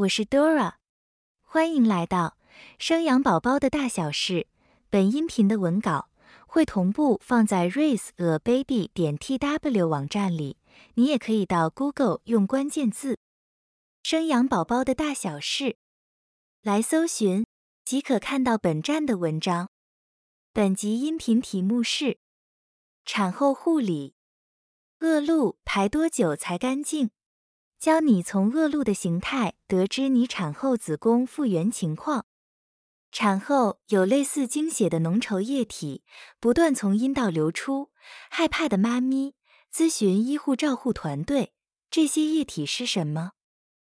我是 Dora，欢迎来到生养宝宝的大小事。本音频的文稿会同步放在 raiseababy 点 tw 网站里，你也可以到 Google 用关键字“生养宝宝的大小事”来搜寻，即可看到本站的文章。本集音频题目是产后护理，恶露排多久才干净？教你从恶露的形态得知你产后子宫复原情况。产后有类似经血的浓稠液体不断从阴道流出，害怕的妈咪咨询医护照护团队：这些液体是什么？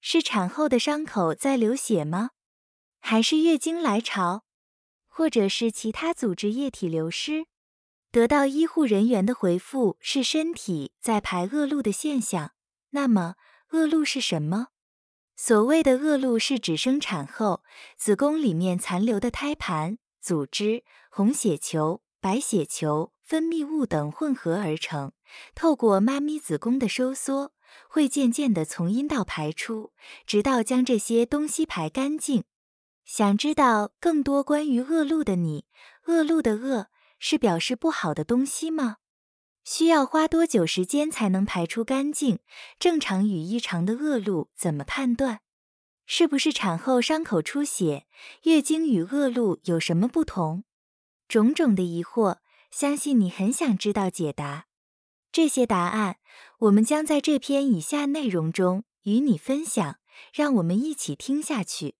是产后的伤口在流血吗？还是月经来潮？或者是其他组织液体流失？得到医护人员的回复是身体在排恶露的现象。那么？恶露是什么？所谓的恶露是指生产后子宫里面残留的胎盘组织、红血球、白血球、分泌物等混合而成，透过妈咪子宫的收缩，会渐渐的从阴道排出，直到将这些东西排干净。想知道更多关于恶露的你，恶露的恶是表示不好的东西吗？需要花多久时间才能排出干净？正常与异常的恶露怎么判断？是不是产后伤口出血？月经与恶露有什么不同？种种的疑惑，相信你很想知道解答。这些答案，我们将在这篇以下内容中与你分享。让我们一起听下去。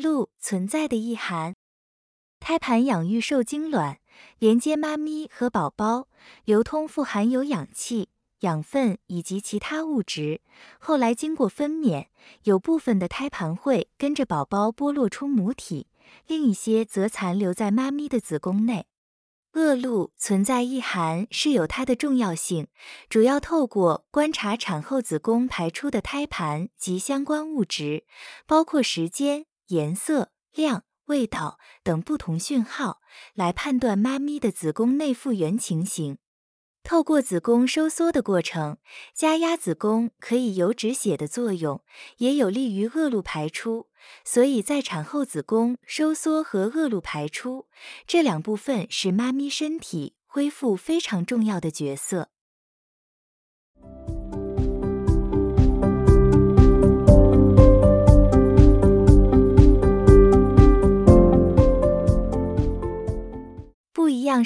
露存在的意涵：胎盘养育受精卵，连接妈咪和宝宝，流通富含有氧气、养分以及其他物质。后来经过分娩，有部分的胎盘会跟着宝宝剥落出母体，另一些则残留在妈咪的子宫内。恶露存在意涵是有它的重要性，主要透过观察产后子宫排出的胎盘及相关物质，包括时间。颜色、量、味道等不同讯号来判断妈咪的子宫内复原情形。透过子宫收缩的过程，加压子宫可以有止血的作用，也有利于恶露排出。所以在产后子宫收缩和恶露排出这两部分是妈咪身体恢复非常重要的角色。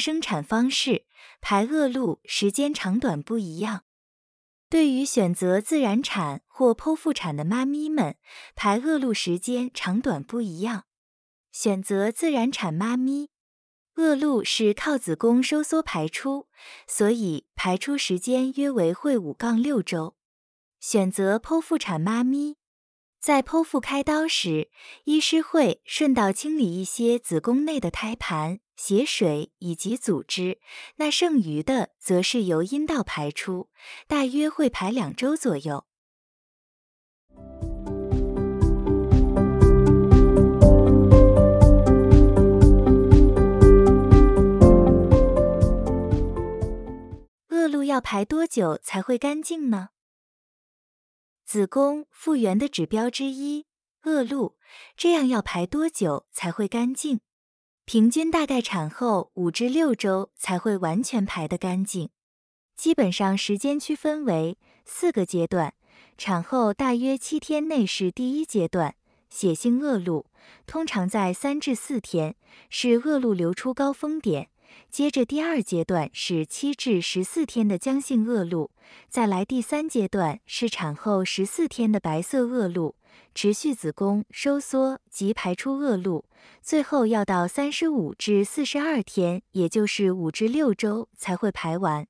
生产方式排恶露时间长短不一样。对于选择自然产或剖腹产的妈咪们，排恶露时间长短不一样。选择自然产妈咪，恶露是靠子宫收缩排出，所以排出时间约为会五杠六周。选择剖腹产妈咪。在剖腹开刀时，医师会顺道清理一些子宫内的胎盘、血水以及组织，那剩余的则是由阴道排出，大约会排两周左右。恶露要排多久才会干净呢？子宫复原的指标之一，恶露，这样要排多久才会干净？平均大概产后五至六周才会完全排得干净。基本上时间区分为四个阶段，产后大约七天内是第一阶段，血性恶露，通常在三至四天是恶露流出高峰点。接着第二阶段是七至十四天的浆性恶露，再来第三阶段是产后十四天的白色恶露，持续子宫收缩及排出恶露，最后要到三十五至四十二天，也就是五至六周才会排完。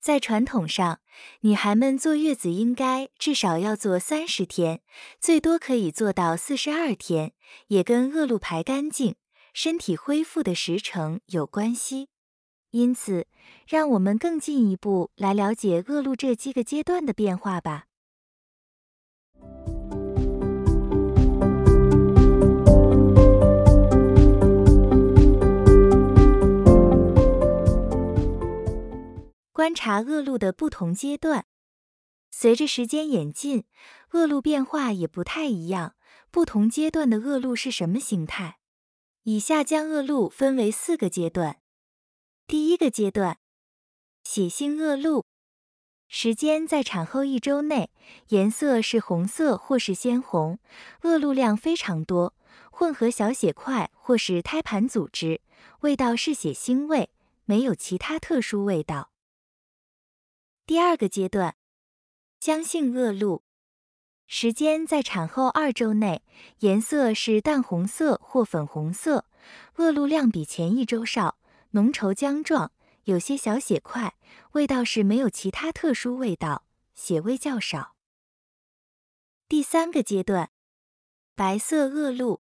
在传统上，女孩们坐月子应该至少要做三十天，最多可以做到四十二天，也跟恶露排干净。身体恢复的时程有关系。因此让我们更进一步来了解恶露这几个阶段的变化吧。观察恶露的不同阶段。随着时间演进恶露变化也不太一样不同阶段的恶露是什么形态以下将恶露分为四个阶段。第一个阶段，血性恶露，时间在产后一周内，颜色是红色或是鲜红，恶露量非常多，混合小血块或是胎盘组织，味道是血腥味，没有其他特殊味道。第二个阶段，浆性恶露。时间在产后二周内，颜色是淡红色或粉红色，恶露量比前一周少，浓稠浆状，有些小血块，味道是没有其他特殊味道，血味较少。第三个阶段，白色恶露，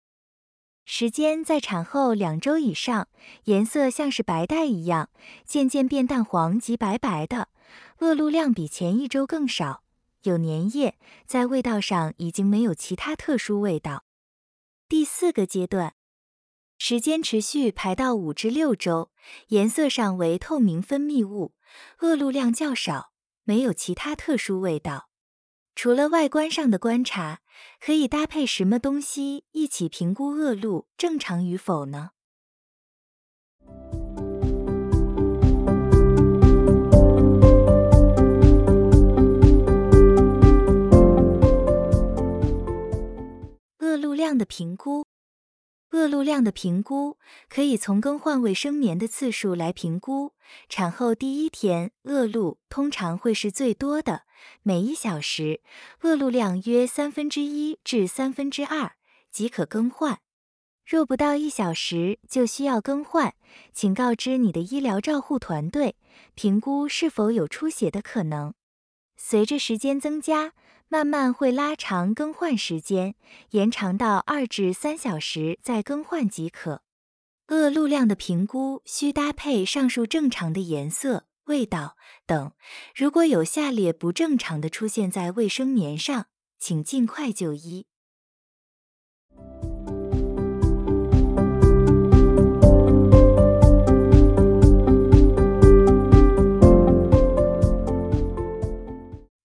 时间在产后两周以上，颜色像是白带一样，渐渐变淡黄及白白的，恶露量比前一周更少。有粘液，在味道上已经没有其他特殊味道。第四个阶段，时间持续排到五至六周，颜色上为透明分泌物，恶露量较少，没有其他特殊味道。除了外观上的观察，可以搭配什么东西一起评估恶露正常与否呢？量的评估，恶露量的评估可以从更换卫生棉的次数来评估。产后第一天，恶露通常会是最多的，每一小时恶露量约三分之一至三分之二，即可更换。若不到一小时就需要更换，请告知你的医疗照护团队，评估是否有出血的可能。随着时间增加。慢慢会拉长更换时间，延长到二至三小时再更换即可。恶露量的评估需搭配上述正常的颜色、味道等。如果有下列不正常的出现在卫生棉上，请尽快就医。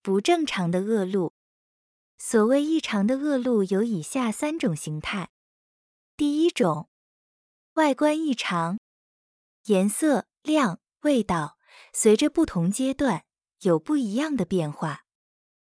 不正常的恶露，所谓异常的恶露有以下三种形态。第一种，外观异常，颜色、量、味道随着不同阶段有不一样的变化。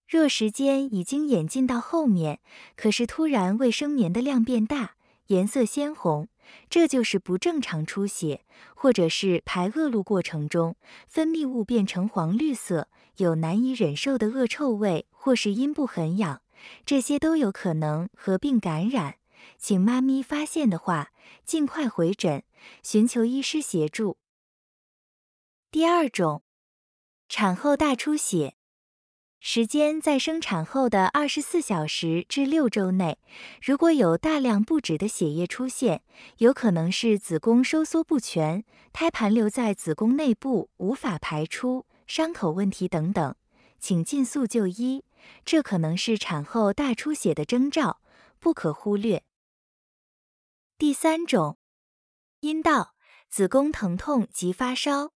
若时间已经演进到后面，可是突然卫生棉的量变大，颜色鲜红。这就是不正常出血，或者是排恶露过程中分泌物变成黄绿色，有难以忍受的恶臭味，或是阴部很痒，这些都有可能合并感染。请妈咪发现的话，尽快回诊，寻求医师协助。第二种，产后大出血。时间在生产后的二十四小时至六周内，如果有大量不止的血液出现，有可能是子宫收缩不全、胎盘留在子宫内部无法排出、伤口问题等等，请尽速就医。这可能是产后大出血的征兆，不可忽略。第三种，阴道、子宫疼痛及发烧，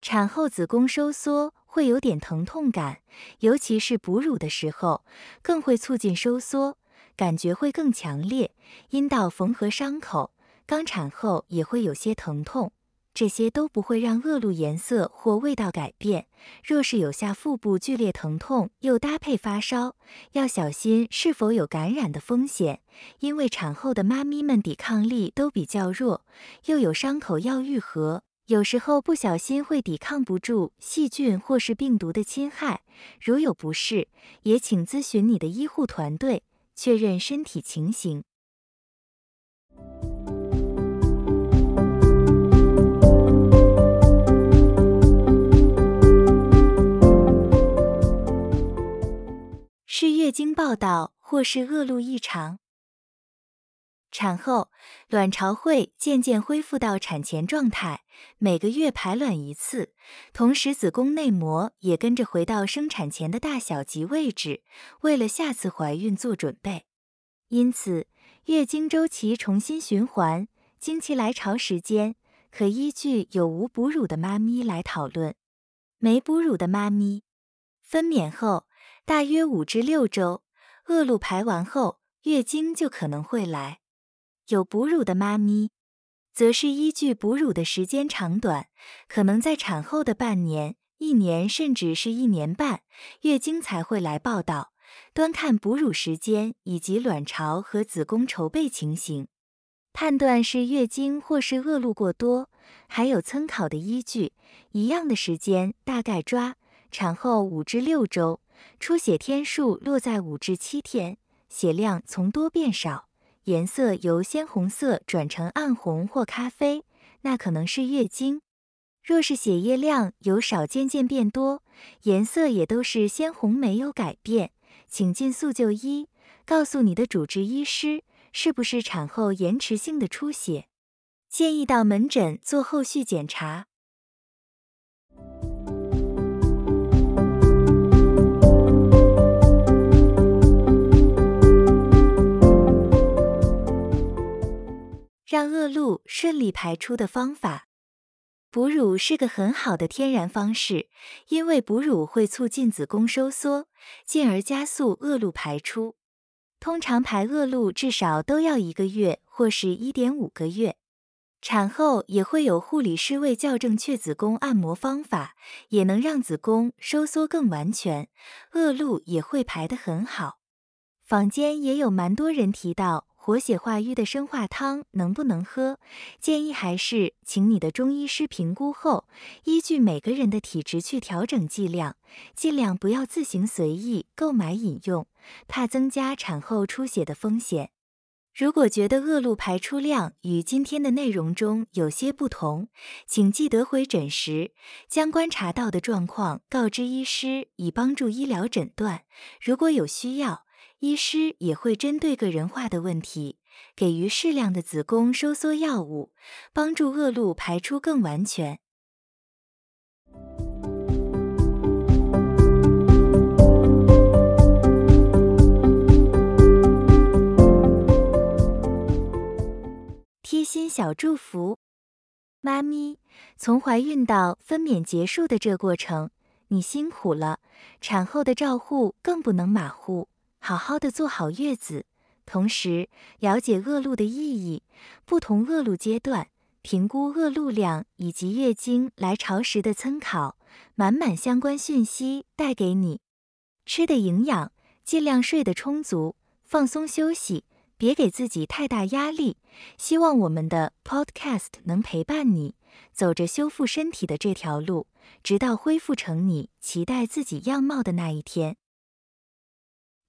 产后子宫收缩。会有点疼痛感，尤其是哺乳的时候，更会促进收缩，感觉会更强烈。阴道缝合伤口，刚产后也会有些疼痛，这些都不会让恶露颜色或味道改变。若是有下腹部剧烈疼痛，又搭配发烧，要小心是否有感染的风险，因为产后的妈咪们抵抗力都比较弱，又有伤口要愈合。有时候不小心会抵抗不住细菌或是病毒的侵害，如有不适，也请咨询你的医护团队，确认身体情形。月经报道或是恶露异常。产后，卵巢会渐渐恢复到产前状态，每个月排卵一次，同时子宫内膜也跟着回到生产前的大小及位置，为了下次怀孕做准备。因此，月经周期重新循环，经期来潮时间可依据有无哺乳的妈咪来讨论。没哺乳的妈咪，分娩后大约五至六周，恶露排完后，月经就可能会来。有哺乳的妈咪，则是依据哺乳的时间长短，可能在产后的半年、一年，甚至是一年半，月经才会来报道。端看哺乳时间以及卵巢和子宫筹备情形，判断是月经或是恶露过多。还有参考的依据，一样的时间大概抓产后五至六周，出血天数落在五至七天，血量从多变少，颜色由鲜红色转成暗红或咖啡，那可能是月经。若是血液量由少渐渐变多，颜色也都是鲜红没有改变，请尽速就医，告诉你的主治医师是不是产后延迟性的出血。建议到门诊做后续检查。让恶露顺利排出的方法，哺乳是个很好的天然方式，因为哺乳会促进子宫收缩，进而加速恶露排出。通常排恶露至少都要一个月或是一点五个月。产后也会有护理师为校正确子宫按摩方法，也能让子宫收缩更完全，恶露也会排得很好。坊间也有蛮多人提到活血化瘀的生化汤能不能喝，建议还是请你的中医师评估后，依据每个人的体质去调整剂量，尽量不要自行随意购买饮用，怕增加产后出血的风险。如果觉得恶露排出量与今天的内容中有些不同，请记得回诊时将观察到的状况告知医师，以帮助医疗诊断。如果有需要，医师也会针对个人化的问题，给予适量的子宫收缩药物，帮助恶露排出更完全。贴心小祝福，妈咪，从怀孕到分娩结束的这过程，你辛苦了。产后的照护更不能马虎，好好的做好月子，同时了解恶露的意义，不同恶露阶段评估恶露量以及月经来潮时的参考，满满相关讯息带给你。吃的营养，尽量睡得充足，放松休息。别给自己太大压力，希望我们的 Podcast 能陪伴你走着修复身体的这条路，直到恢复成你期待自己样貌的那一天。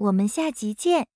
我们下集见。